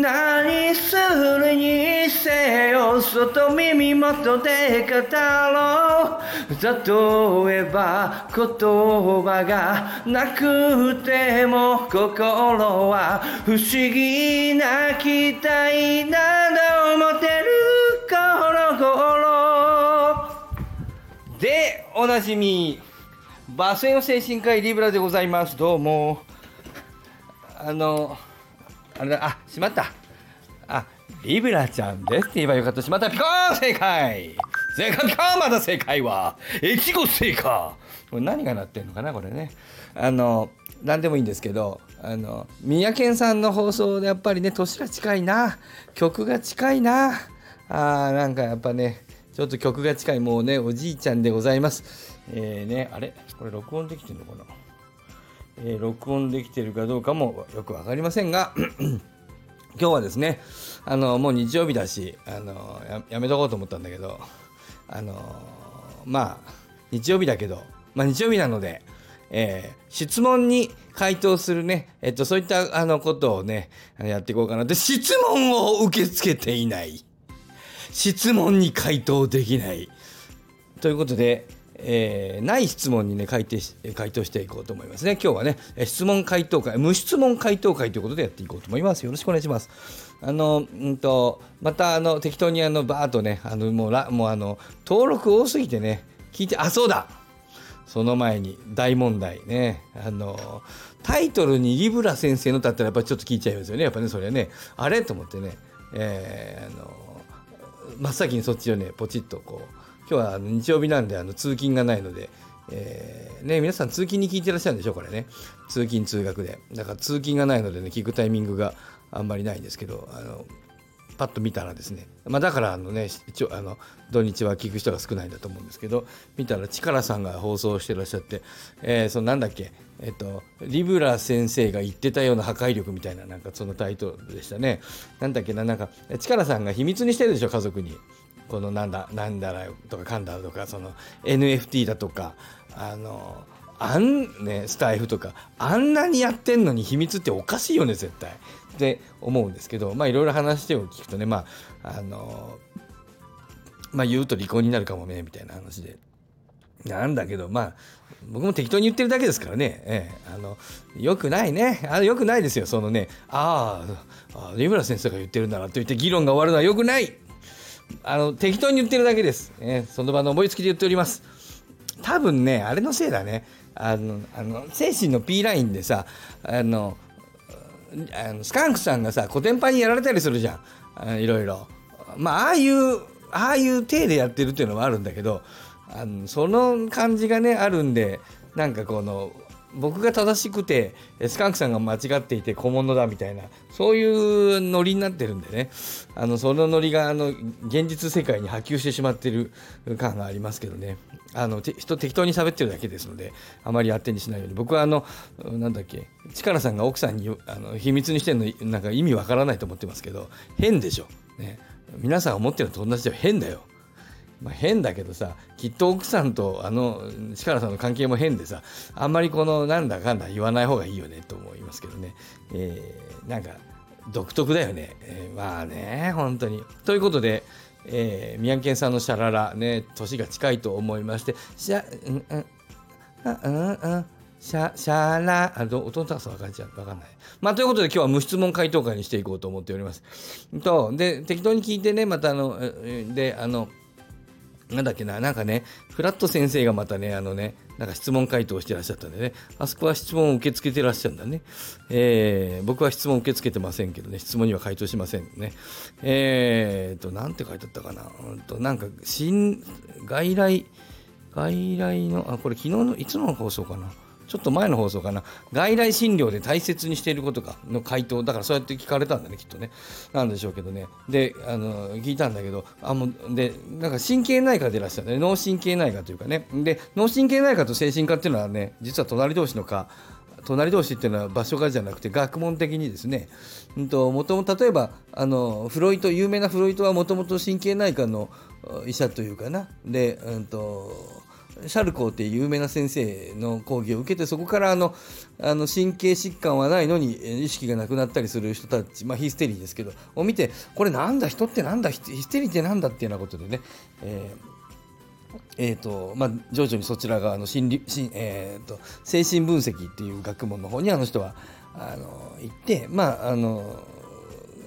何するにせよ外耳元で語ろう例えば言葉がなくても心は不思議な期待など持てる頃頃でおなじみバスへの精神科医リブラでございますどうもあのあれだ、あ、しまった。あ、リブラちゃんですって言えばよかった。しまった。ピコーン正解正解ピコーンまだ正解は越後正解これ何がなってんのかなこれね。あの、何でもいいんですけど、あの、三宅さんの放送でやっぱりね、年が近いな。曲が近いな。あー、なんかやっぱね、ちょっと曲が近い、もうね、おじいちゃんでございます。えーね、あれ？これ録音できてんのかな？えー、録音できてるかどうかもよく分かりませんが 今日はですねあのもう日曜日だしあのやめとこうと思ったんだけどあのまあ日曜日だけど、まあ、日曜日なので、えー、質問に回答するね、えっと、そういったあのことをねやっていこうかなって質問を受け付けていない。質問に回答できない。ということでえー、ない質問にね回答し回答していこうと思いますね。今日はね質問回答会無質問回答会ということでやっていこうと思います。よろしくお願いします。あのうんとまたあの適当にあのバーッとねあのもうらもうあの登録多すぎてね聞いてあそうだ。その前に大問題ね。あのタイトルにリブラ先生のだったらやっぱりちょっと聞いちゃいますよね。やっぱねそれはね。あれ？と思ってね。えー、あの真っ先にそっちをねポチッとこう今日は日曜日なんであの通勤がないので、えー、ね、皆さん通勤に聞いてらっしゃるんでしょこれね。通勤通学で。だから通勤がないのでね聞くタイミングがあんまりないんですけどあのパッと見たらですね、まあ、だからあのね一応あの土日は聞く人が少ないんだと思うんですけど見たら力さんが放送してらっしゃって、えー、そのなんだっけえっとリブラ先生が言ってたような破壊力みたいななんかそのタイトルでしたね。なんだっけななんか力さんが秘密にしてるでしょ家族に。このなんだなんだらとかかんだらとかその NFT だとかあのあんねスタイフとかあんなにやってんのに秘密っておかしいよね絶対。って思うんですけどまあいろいろ話を聞くとねまああのまあ言うと離婚になるかもねみたいな話で。なんだけどまあ僕も適当に言ってるだけですからね、ええ、あのよくないね。あのよくないですよそのねああ三村先生が言ってるんだならと言って議論が終わるのはよくない。あの適当に言ってるだけです、えその場の思いつきで言っております。多分ねあれのせいだね。あのあの精神の P ラインでさあのあのスカンクさんがさコテンパンにやられたりするじゃん。いろいろ。まあああいうああいう体でやってるっていうのもあるんだけどあのその感じがねあるんでなんかこの僕が正しくてスカンクさんが間違っていて小物だみたいなそういうノリになってるんでね。あのそのノリがあの現実世界に波及してしまってる感がありますけどね。あの人適当に喋ってるだけですのであまり当てにしないように。僕はあのなんだっけ力さんが奥さんにあの秘密にしてるのなんか意味わからないと思ってますけど変でしょ、ね、皆さん思ってるのと同じで変だよ。まあ、変だけどさきっと奥さんとあの力さんの関係も変でさあんまりこのなんだかんだ言わない方がいいよねと思いますけどね、えー、なんか独特だよね、えー、まあね本当にということで、えー、宮城県さんのシャララね年が近いと思いましてシャうんうんうんうんシャ、シャラ、あ、ど、音の高さ分かんちゃう。わかんない。まあ、ということで今日は無質問回答会にしていこうと思っております。と、で、適当に聞いてね、またあの、で、あの、なんだっけな、なんかね、フラット先生がまたね、あのね、なんか質問回答してらっしゃったんでね、あそこは質問を受け付けてらっしゃるんだね。えー、僕は質問を受け付けてませんけどね、質問には回答しませんね。えーと、なんて書いてあったかな。うんと、なんか、新、外来、外来の、あ、これ昨日の、いつの放送かな。ちょっと前の放送かな、外来診療で大切にしていることかの回答、だからそうやって聞かれたんだね、きっとね。なんでしょうけどね。で、あの、聞いたんだけど、あ、もう、で、なんか神経内科でいらっしゃるね、脳神経内科というかね。で、脳神経内科と精神科っていうのはね、実は隣同士の科、隣同士っていうのは場所がじゃなくて学問的にですね、うんと、もとも例えばあのフロイト有名なフロイトはもともと神経内科の医者というかな。で、うんとシャルコーっていう有名な先生の講義を受けてそこからあのあの神経疾患はないのに意識がなくなったりする人たち、まあ、ヒステリーですけどを見てこれなんだ人ってなんだヒステリーってなんだっていうようなことでね、えーえーとまあ、徐々にそちら側の心理心、えーと、精神分析っていう学問の方にあの人はあの行って、まあ、あの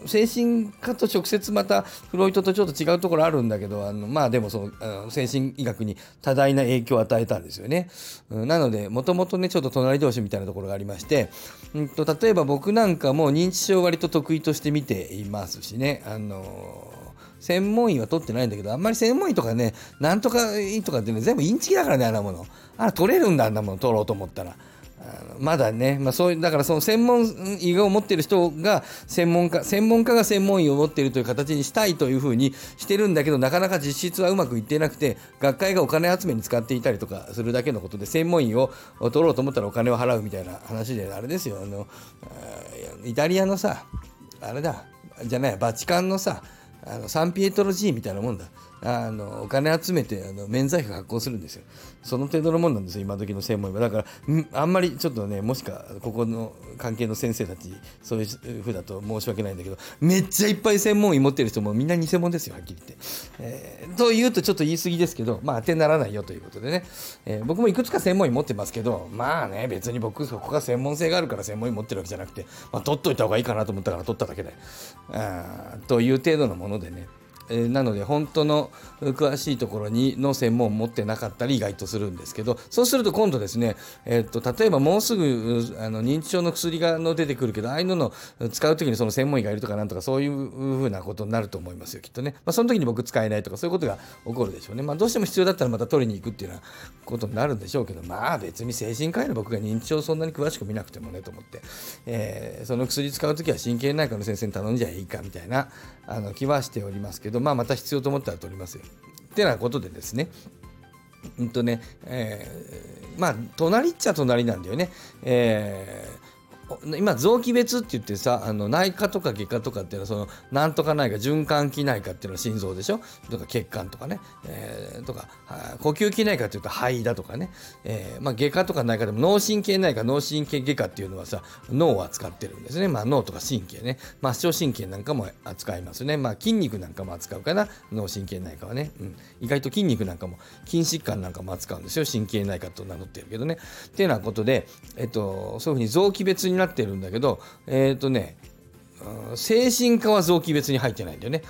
精神科と直接またフロイトとちょっと違うところあるんだけどあのまあでもその精神医学に多大な影響を与えたんですよね。うん、なのでもともとねちょっと隣同士みたいなところがありまして、うんと、例えば僕なんかも認知症割と得意として見ていますしね。あの専門医は取ってないんだけどあんまり専門医とかねなんとかいいとかってね全部インチキだからねあんなものあら取れるんだあんなもの取ろうと思ったら。まだね、まあ、そういうだからその専門医を持っている人が専門家専門家が専門医を持っているという形にしたいというふうにしてるんだけどなかなか実質はうまくいってなくて学会がお金集めに使っていたりとかするだけのことで専門医を取ろうと思ったらお金を払うみたいな話であれですよ。あのイタリアのさあれだじゃないバチカンのさあのサンピエトロ寺院みたいなもんだ。あのお金集めてあの免罪符発行するんですよ。その程度のもんなんですよ今時の専門医は。だからあんまりちょっとねもしかここの関係の先生たちそういうふうだと申し訳ないんだけどめっちゃいっぱい専門医持ってる人もみんな偽物ですよはっきり言って、えー、と言うとちょっと言い過ぎですけどまあ当てにならないよということでね、えー、僕もいくつか専門医持ってますけどまあね別に僕そこが専門性があるから専門医持ってるわけじゃなくて、まあ、取っといた方がいいかなと思ったから取っただけであという程度のものでね。え、なので本当の詳しいところにの専門を持ってなかったり意外とするんですけどそうすると今度ですね、えー、と例えばもうすぐあの認知症の薬がの出てくるけどああいうのの使う時にその専門医がいるとかなんとかそういうふうなことになると思いますよきっとね、まあ、その時に僕使えないとかそういうことが起こるでしょうね、まあ、どうしても必要だったらまた取りに行くっていうようなことになるんでしょうけどまあ別に精神科医の僕が認知症そんなに詳しく見なくてもねと思って、えー、その薬使う時は神経内科の先生に頼んじゃいいかみたいなあの気はしておりますけど、まあ、また必要と思ったら取りますよ。ってなことでですね、うんとね、えー、まあ、隣っちゃ隣なんだよね。えー今臓器別って言ってさあの内科とか外科とかっていうのはそのなんとか内科循環器内科っていうのは心臓でしょ？とか血管とかね、えー、とか呼吸器内科っていうと肺だとかね、えー、まあ、外科とか内科でも脳神経内科脳神経外科っていうのはさ脳を扱ってるんですね、まあ、脳とか神経ね。末梢神経なんかも扱いますね、まあ、筋肉なんかも扱うかな。脳神経内科はね、うん、意外と筋肉なんかも筋疾患なんかも扱うんですよ。神経内科と名乗ってるけどね。っていうようなことで、えっと、そういうふうに臓器別にななってるんだけど、えっ、ー、とね、精神科は臓器別に入ってないんだよね。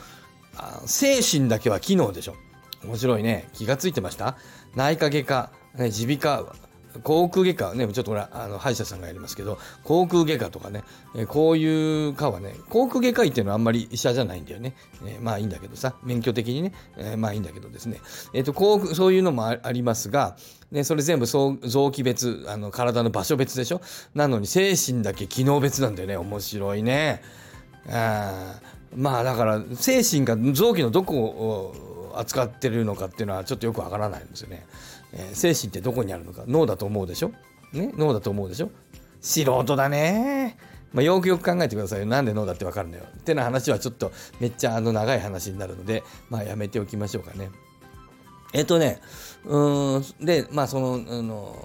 精神だけは機能でしょ。面白いね。気がついてました？内科外科、ね、耳鼻科、航空外科はね、ちょっとほら、あの歯医者さんがやりますけど、航空外科とかね、えこういう科はね、航空外科医っていうのはあんまり医者じゃないんだよね。えー、まあいいんだけどさ、免許的にね、えー、まあいいんだけどですね。え、ー、と、航空、そういうのもありますが、ね、それ全部臓器別、あの、体の場所別でしょ？なのに精神だけ機能別なんだよね。面白いね。あまあだから、精神が臓器のどこを扱ってるのかっていうのはちょっとよくわからないんですよね。えー、精神ってどこにあるのか脳だと思うでしょ？ね？脳だと思うでしょ？素人だねまあ、よくよく考えてくださいよ。なんで脳だってわかるのよ。ってな話はちょっとめっちゃあの長い話になるので、まあやめておきましょうかね。えっとね、うん、で、まあその、あの、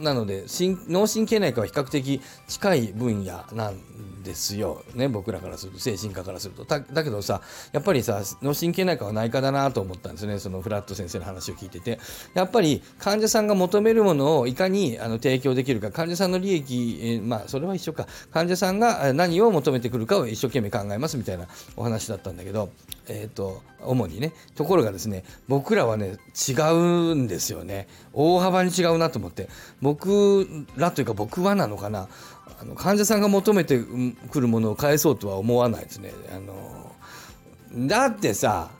なので脳神経内科は比較的近い分野なんですよ、ね、僕らからすると精神科からすると。だけどさやっぱりさ脳神経内科は内科だなと思ったんですね。そのフラット先生の話を聞いてて。やっぱり患者さんが求めるものをいかにあの提供できるか。患者さんの利益、えー、まあそれは一緒か。患者さんが何を求めてくるかを一生懸命考えますみたいなお話だったんだけど。え、ー、と主にねところがですね僕らはね違うんですよね。大幅に違うなと思って。僕らというか僕はなのかな。あの患者さんが求めてくるものを返そうとは思わないですね。あのだってさ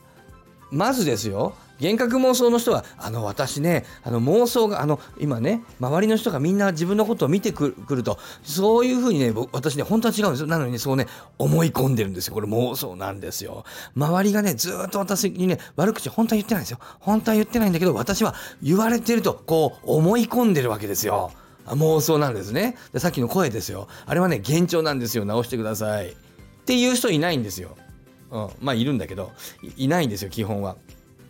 まずですよ。幻覚妄想の人はあの私ねあの妄想があの今ね周りの人がみんな自分のことを見てくるとそういうふうにね私ね本当は違うんですよ。なのにねそうね思い込んでるんですよ。これ妄想なんですよ。周りがねずっと私にね悪口本当は言ってないんですよ。本当は言ってないんだけど私は言われてるとこう思い込んでるわけですよ。妄想なんですね。でさっきの声ですよ。あれはね幻聴なんですよ。直してください。っていう人いないんですよ、うん、まあいるんだけどいないんですよ基本は。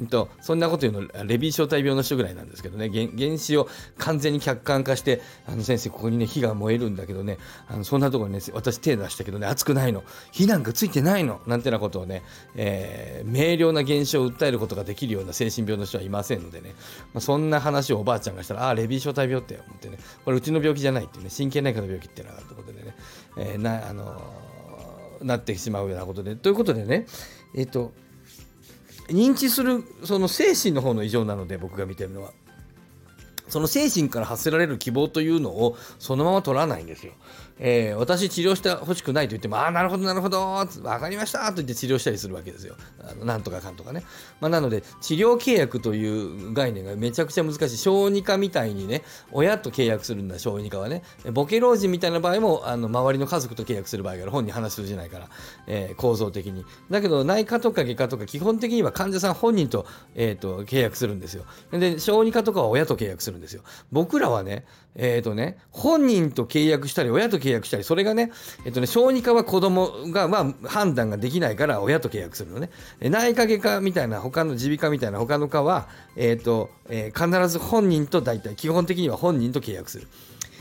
とそんなこと言うのレビー小体病の人ぐらいなんですけどね。原子を完全に客観化してあの先生ここにね火が燃えるんだけどね。あのそんなところにね私手出したけどね熱くないの。火なんかついてないの。なんてなことをね、えー、明瞭な現象を訴えることができるような精神病の人はいませんのでね、まあ、そんな話をおばあちゃんがしたらああレビー小体病って思ってね。これうちの病気じゃないってね神経内科の病気ってのがあるということでね、えー、なあのー、なってしまうようなことで。ということでねえっ、ー、と認知するその精神の方の異常なので僕が見てるのはその精神から発せられる希望というのをそのまま取らないんですよ。えー、私治療してほしくないと言っても、ああ、なるほど、なるほど、分かりましたと言って治療したりするわけですよ。あのなんとかかんとかね。まあ、なので、治療契約という概念がめちゃくちゃ難しい。小児科みたいにね、親と契約するんだ、小児科はね。ボケ老人みたいな場合も、あの周りの家族と契約する場合がある。本に話通じゃないから、えー、構造的に。だけど、内科とか外科とか、基本的には患者さん本人と,、えーと、契約するんですよ。で、小児科とかは親と契約するんですよ。僕らはね、えっ、ー、とね、本人と契約したり、親と契約契約したり、それがね、えっ、とね、小児科は子供が、まあ、判断ができないから親と契約するのね。内科外科みたいな、他の耳鼻科みたいな他の科は、えっ、と、え必ず本人と大体、基本的には本人と契約する。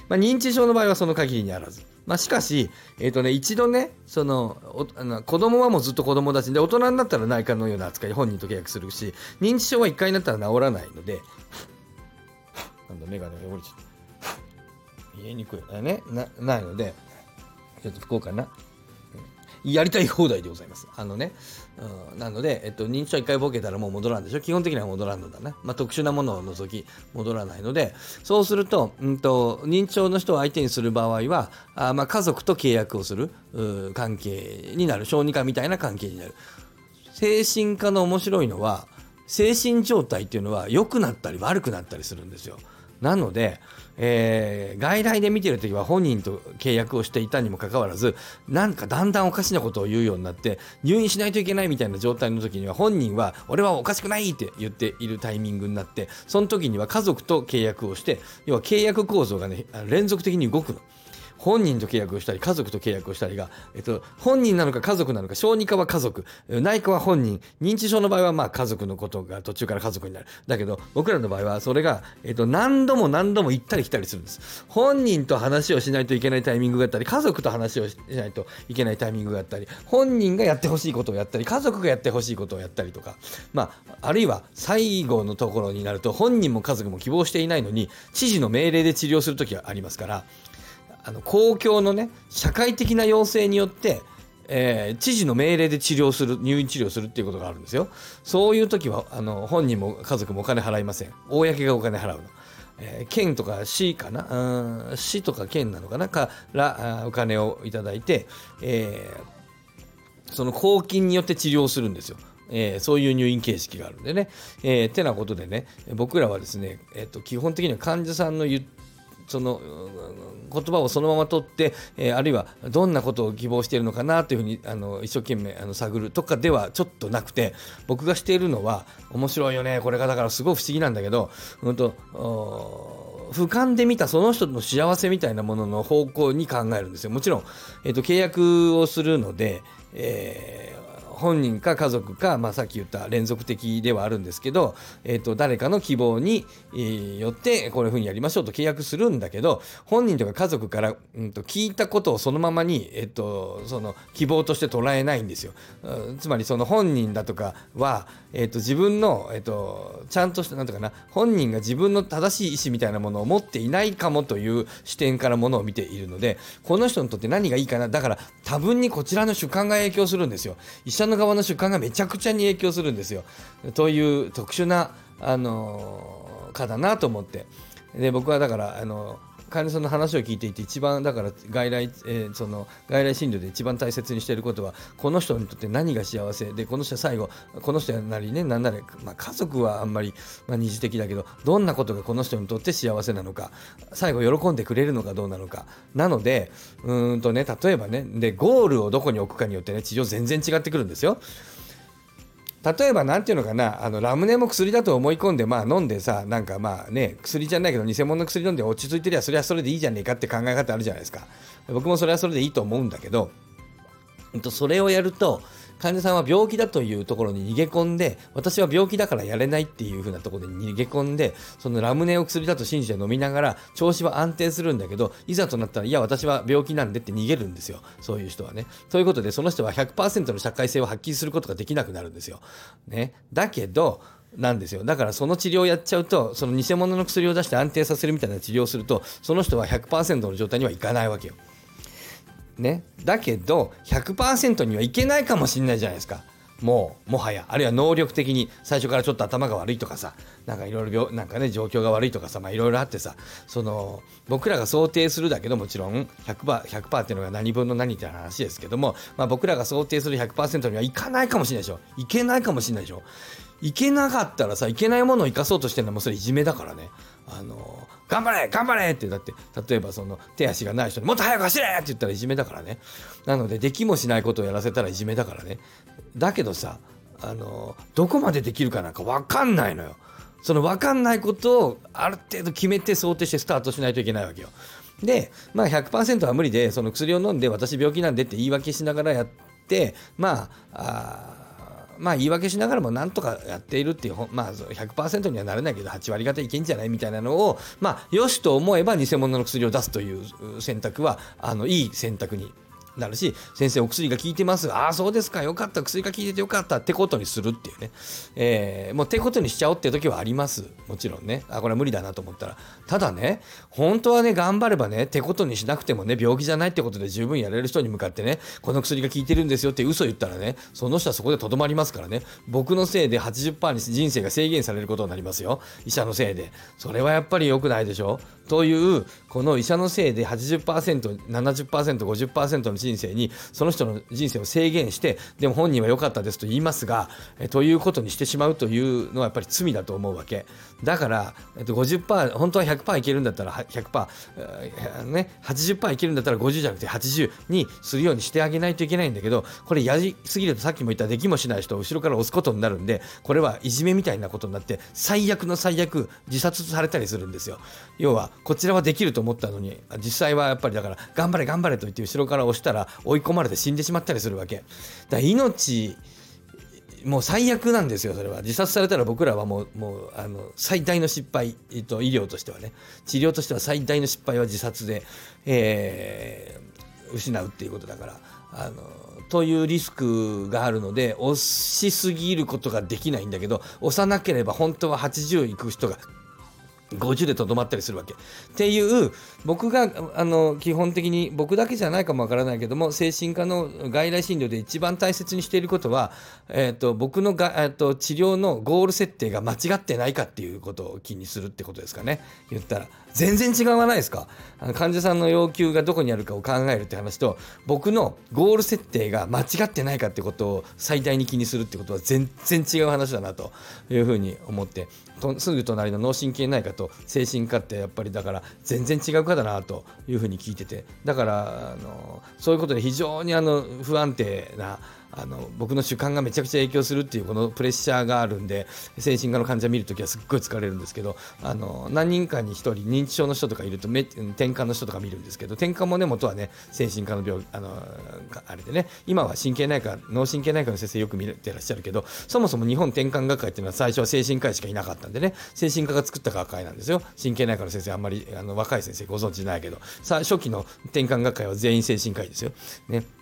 まあ、認知症の場合はその限りにあらず。まあ、しかし、えっ、ー、とね、一度ね、そのあの子供はもうずっと子供だしで、大人になったら内科のような扱い、本人と契約するし、認知症は1回になったら治らないので、なんだ、眼鏡が汚れちゃった。言いにくいねなないのでちょっと不幸かなやりたい放題でございます。あのね、うん、なので、えっと、認知症1回ボケたらもう戻らんでしょ基本的には戻らんのだな。まあ、特殊なものを除き戻らないので、そうすると、うんと、認知症の人を相手にする場合は、あまあ、家族と契約をする関係になる。小児科みたいな関係になる。精神科の面白いのは、精神状態っていうのは良くなったり悪くなったりするんですよ。なので、えー、外来で見てる時は本人と契約をしていたにもかかわらずなんかだんだんおかしなことを言うようになって入院しないといけないみたいな状態の時には本人は俺はおかしくないって言っているタイミングになってその時には家族と契約をして要は契約構造がね連続的に動くの。本人と契約をしたり家族と契約をしたりが、えっと、本人なのか家族なのか小児科は家族。内科は本人。認知症の場合はまあ家族のことが途中から家族になる。だけど僕らの場合はそれが、えっと、何度も何度も行ったり来たりするんです。本人と話をしないといけないタイミングがあったり家族と話をしないといけないタイミングがあったり本人がやってほしいことをやったり家族がやってほしいことをやったりとか。まああるいは最後のところになると本人も家族も希望していないのに知事の命令で治療する時はありますからあの公共のね社会的な要請によってえー、知事の命令で治療する入院治療するっていうことがあるんですよ。そういう時はあの本人も家族もお金払いません。公がお金払うの、えー、県とか市かな？市とか県なのかな？からお金をいただいて、えー、その公金によって治療するんですよ。えー、そういう入院形式があるんでね。えー、てなことでね、僕らはですね、えーと、基本的には患者さんの言っその言葉をそのまま取って、えー、あるいはどんなことを希望しているのかなというふうにあの一生懸命あの探るとかではちょっとなくて僕がしているのは面白いよねこれがだからすごい不思議なんだけど、うんと、俯瞰で見たその人の幸せみたいなものの方向に考えるんですよ。もちろん、えーと、契約をするので、え本人か家族か、まあ、さっき言った連続的ではあるんですけど、えーと、誰かの希望に、よってこういうふうにやりましょうと契約するんだけど本人とか家族から、うんと、聞いたことをそのままに、えーと、その希望として捉えないんですよ。つまりその本人だとかは、えー、と自分の、えー、とちゃんとしたなんとかな本人が自分の正しい意思みたいなものを持っていないかもという視点からものを見ているのでこの人にとって何がいいかなだから多分にこちらの主観が影響するんですよ。医者の側の主観がめちゃくちゃに影響するんですよ。という特殊な、あの科だなと思って。で僕はだからあの患者さんの話を聞いていて一番だから外来,、えー、その外来診療で一番大切にしていることはこの人にとって何が幸せ？でこの人は最後この人なりね何なら、まあ、家族はあんまり、まあ、二次的だけどどんなことがこの人にとって幸せなのか？最後喜んでくれるのかどうなのか？なのでうんとね例えばねでゴールをどこに置くかによってね治療全然違ってくるんですよ。例えば何ていうのかなあのラムネも薬だと思い込んでまあ飲んでさなんかまあね薬じゃないけど偽物の薬飲んで落ち着いてりゃそれはそれでいいじゃねえかって考え方あるじゃないですか。僕もそれはそれでいいと思うんだけどそれをやると患者さんは病気だというところに逃げ込んで私は病気だからやれないっていう風なところに逃げ込んでそのラムネを薬だと信じて飲みながら調子は安定するんだけどいざとなったらいや私は病気なんでって逃げるんですよ。そういう人はね。ということでその人は100%の社会性を発揮することができなくなるんですよ、ね、だけどなんですよ。だからその治療をやっちゃうとその偽物の薬を出して安定させるみたいな治療をするとその人は100%の状態にはいかないわけよ。ね、だけど100%にはいけないかもしれないじゃないですか。もうもはや。あるいは能力的に最初からちょっと頭が悪いとかさ。なんかいろいろなんかね状況が悪いとかさ。まあいろいろあってさ。その僕らが想定するだけどもちろん 100%, 100っていうのが何分の何って話ですけども、まあ、僕らが想定する100%にはいかないかもしれないでしょ。いけないかもしれないでしょ。いけなかったらさいけないものを生かそうとしてるのはもうそれいじめだからね。あの頑張れ頑張れってだって例えばその手足がない人にもっと早く走れって言ったらいじめだからね。なのでできもしないことをやらせたらいじめだからね。だけどさあのどこまでできるかなんか分かんないのよ。その分かんないことをある程度決めて想定してスタートしないといけないわけよ。でまあ100%は無理でその薬を飲んで私病気なんでって言い訳しながらやってまああまあ言い訳しながらもなんとかやっているっていう、まあ100%にはなれないけど8割方いけんじゃないみたいなのを、まあよしと思えば偽物の薬を出すという選択は、あの、いい選択になるし先生お薬が効いてます。ああそうですか。よかった。薬が効いててよかったってことにするっていうね、えー、もうってことにしちゃおうっていう時はあります。もちろんね。あこれは無理だなと思ったら。ただね本当はね頑張ればねってことにしなくてもね病気じゃないってことで十分やれる人に向かってねこの薬が効いてるんですよって嘘言ったらねその人はそこでとどまりますからね。僕のせいで80%に人生が制限されることになりますよ。医者のせいで。それはやっぱり良くないでしょ。というこの医者のせいで 80%70%50% の人生にその人の人生を制限してでも本人は良かったですと言いますがえということにしてしまうというのはやっぱり罪だと思うわけ。だから、えっと、50%本当は100%いけるんだったら100%、ね、80%いけるんだったら50じゃなくて80にするようにしてあげないといけないんだけどこれやりすぎるとさっきも言ったできもしない人を後ろから押すことになるんでこれはいじめみたいなことになって最悪の最悪自殺されたりするんですよ。要はこちらはできると思ったのに実際はやっぱりだから頑張れ頑張れと言って後ろから押したら追い込まれて死んでしまったりするわけ。だから命もう最悪なんですよそれは。自殺されたら僕らはもうもうあの最大の失敗、えっと、医療としてはね。治療としては最大の失敗は自殺で、えー、失うっていうことだから。あのというリスクがあるので押しすぎることができないんだけど押さなければ本当は80いく人が50でとどまったりするわけ。っていう僕があの基本的に僕だけじゃないかもわからないけども精神科の外来診療で一番大切にしていることは、えーと、僕のが、えーと、治療のゴール設定が間違ってないかっていうことを気にするってことですかね。言ったら全然違わないですか？患者さんの要求がどこにあるかを考えるって話と僕のゴール設定が間違ってないかってことを最大に気にするってことは全然違う話だなというふうに思って。とすぐ隣の脳神経内科と精神科ってやっぱりだから全然違う科だなというふうに聞いててだからあのそういうことで非常にあの不安定なあの僕の主観がめちゃくちゃ影響するっていうこのプレッシャーがあるんで精神科の患者見るときはすっごい疲れるんですけどあの何人かに1人認知症の人とかいると転換の人とか見るんですけど転換もね元はね精神科の病あのあれでね今は神経内科脳神経内科の先生よく見てらっしゃるけどそもそも日本転換学会っていうのは最初は精神科医しかいなかったんでね精神科が作った学会なんですよ神経内科の先生あんまりあの若い先生ご存知ないけどさ初期の転換学会は全員精神科医ですよ。ね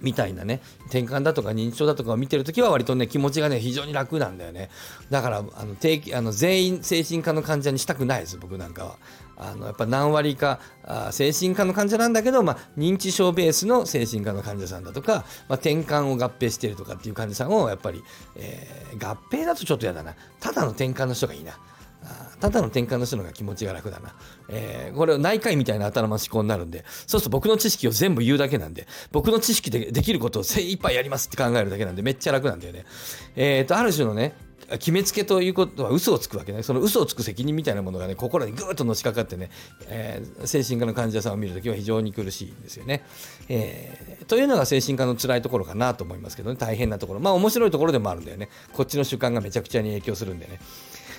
みたいなね転換だとか認知症だとかを見てるときは割とね気持ちがね非常に楽なんだよね。だからあの定期あの全員精神科の患者にしたくないです僕なんかは。あのやっぱ何割かあ精神科の患者なんだけど、まあ、認知症ベースの精神科の患者さんだとか、まあ、転換を合併してるとかっていう患者さんをやっぱり、えー、合併だとちょっと嫌だな。ただの転換の人がいいな。ただの転換の人の方が気持ちが楽だな。えー、これは内科医みたいな頭の思考になるんで、そうすると僕の知識を全部言うだけなんで、僕の知識でできることを精一杯やりますって考えるだけなんで、めっちゃ楽なんだよね。えっ、ー、と、ある種のね、決めつけということは嘘をつくわけね。その嘘をつく責任みたいなものがね心にぐーっとのしかかってね、えー、精神科の患者さんを見るときは非常に苦しいんですよね、えー、というのが精神科の辛いところかなと思いますけどね。大変なところ。まあ面白いところでもあるんだよね。こっちの習慣がめちゃくちゃに影響するんでね。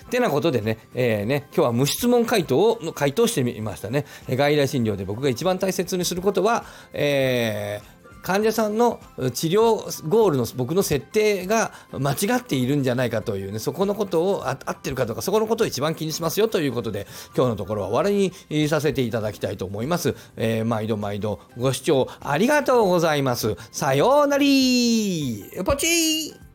てなことでね、えー、ね、今日は無質問回答を、回答してみましたね。外来診療で僕が一番大切にすることは、えー患者さんの治療ゴールの僕の設定が間違っているんじゃないかというねそこのことを合ってるかどうかそこのことを一番気にしますよということで今日のところは終わりにさせていただきたいと思います、えー、毎度毎度ご視聴ありがとうございます。さようなりポチー。